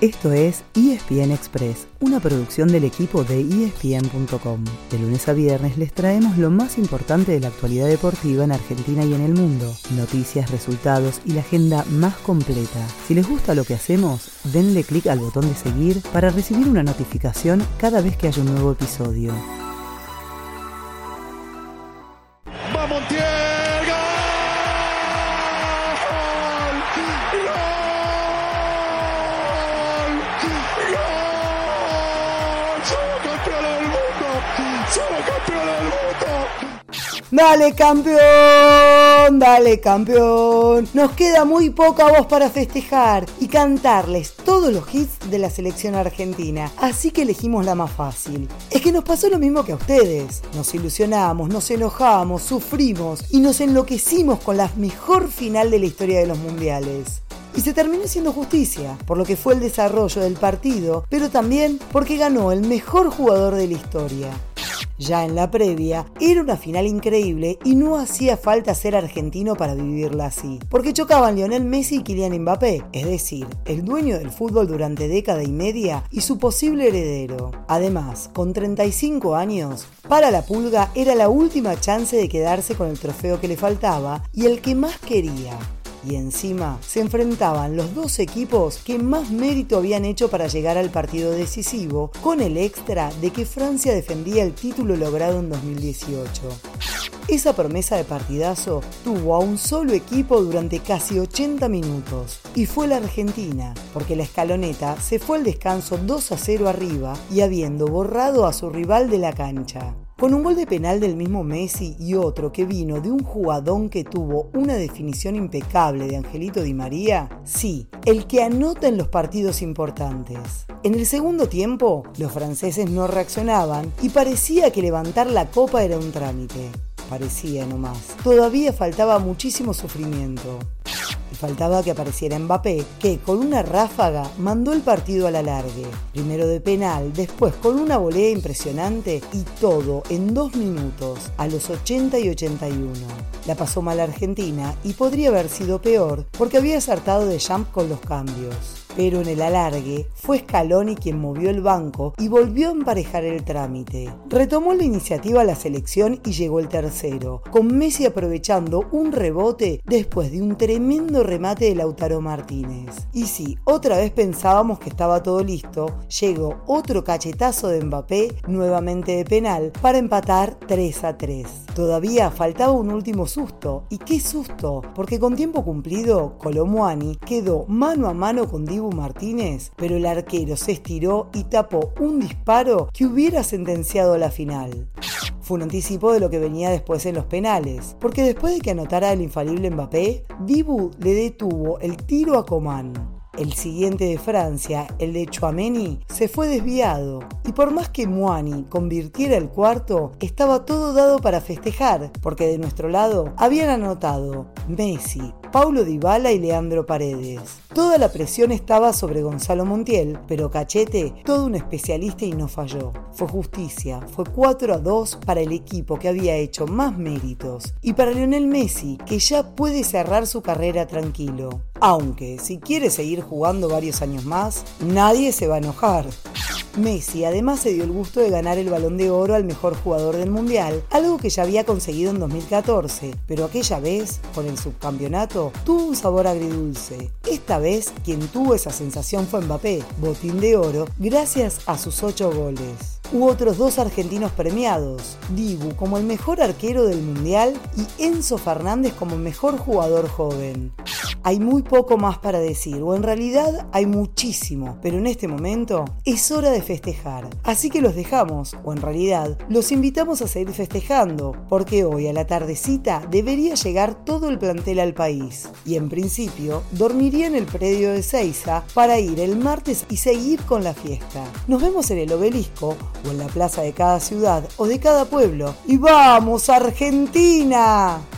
Esto es ESPN Express, una producción del equipo de ESPN.com. De lunes a viernes les traemos lo más importante de la actualidad deportiva en Argentina y en el mundo, noticias, resultados y la agenda más completa. Si les gusta lo que hacemos, denle clic al botón de seguir para recibir una notificación cada vez que haya un nuevo episodio. Dale campeón, dale campeón. Nos queda muy poca voz para festejar y cantarles todos los hits de la selección argentina. Así que elegimos la más fácil. Es que nos pasó lo mismo que a ustedes. Nos ilusionamos, nos enojamos, sufrimos y nos enloquecimos con la mejor final de la historia de los mundiales. Y se terminó siendo justicia, por lo que fue el desarrollo del partido, pero también porque ganó el mejor jugador de la historia. Ya en la previa, era una final increíble y no hacía falta ser argentino para vivirla así, porque chocaban Lionel Messi y Kylian Mbappé, es decir, el dueño del fútbol durante década y media y su posible heredero. Además, con 35 años, para la Pulga era la última chance de quedarse con el trofeo que le faltaba y el que más quería y encima se enfrentaban los dos equipos que más mérito habían hecho para llegar al partido decisivo, con el extra de que Francia defendía el título logrado en 2018. Esa promesa de partidazo tuvo a un solo equipo durante casi 80 minutos y fue la Argentina, porque la escaloneta se fue al descanso 2 a 0 arriba y habiendo borrado a su rival de la cancha. Con un gol de penal del mismo Messi y otro que vino de un jugadón que tuvo una definición impecable de Angelito Di María, sí, el que anota en los partidos importantes. En el segundo tiempo, los franceses no reaccionaban y parecía que levantar la copa era un trámite. Parecía nomás. Todavía faltaba muchísimo sufrimiento faltaba que apareciera Mbappé, que con una ráfaga mandó el partido a la largue. Primero de penal, después con una volea impresionante y todo en dos minutos, a los 80 y 81. La pasó mal Argentina y podría haber sido peor porque había acertado de jump con los cambios pero en el alargue fue Scaloni quien movió el banco y volvió a emparejar el trámite. Retomó la iniciativa la selección y llegó el tercero, con Messi aprovechando un rebote después de un tremendo remate de Lautaro Martínez. Y si otra vez pensábamos que estaba todo listo, llegó otro cachetazo de Mbappé, nuevamente de penal, para empatar 3 a 3. Todavía faltaba un último susto, y qué susto, porque con tiempo cumplido, Colomuani quedó mano a mano con Dibu Martínez, pero el arquero se estiró y tapó un disparo que hubiera sentenciado la final. Fue un anticipo de lo que venía después en los penales, porque después de que anotara el infalible Mbappé, Dibu le detuvo el tiro a Coman. El siguiente de Francia, el de Chouameni, se fue desviado y por más que Moani convirtiera el cuarto, estaba todo dado para festejar, porque de nuestro lado habían anotado Messi, Paulo Dybala y Leandro Paredes. Toda la presión estaba sobre Gonzalo Montiel, pero Cachete, todo un especialista y no falló. Fue justicia, fue 4 a 2 para el equipo que había hecho más méritos y para Lionel Messi, que ya puede cerrar su carrera tranquilo. Aunque si quiere seguir jugando varios años más, nadie se va a enojar. Messi además se dio el gusto de ganar el balón de oro al mejor jugador del mundial, algo que ya había conseguido en 2014, pero aquella vez, con el subcampeonato, tuvo un sabor agridulce. Esta vez, quien tuvo esa sensación fue Mbappé, botín de oro, gracias a sus ocho goles. Hubo otros dos argentinos premiados, Dibu como el mejor arquero del mundial y Enzo Fernández como mejor jugador joven. Hay muy poco más para decir, o en realidad hay muchísimo, pero en este momento es hora de festejar. Así que los dejamos, o en realidad los invitamos a seguir festejando, porque hoy a la tardecita debería llegar todo el plantel al país. Y en principio dormiría en el predio de Seiza para ir el martes y seguir con la fiesta. Nos vemos en el obelisco o en la plaza de cada ciudad o de cada pueblo. ¡Y vamos, Argentina!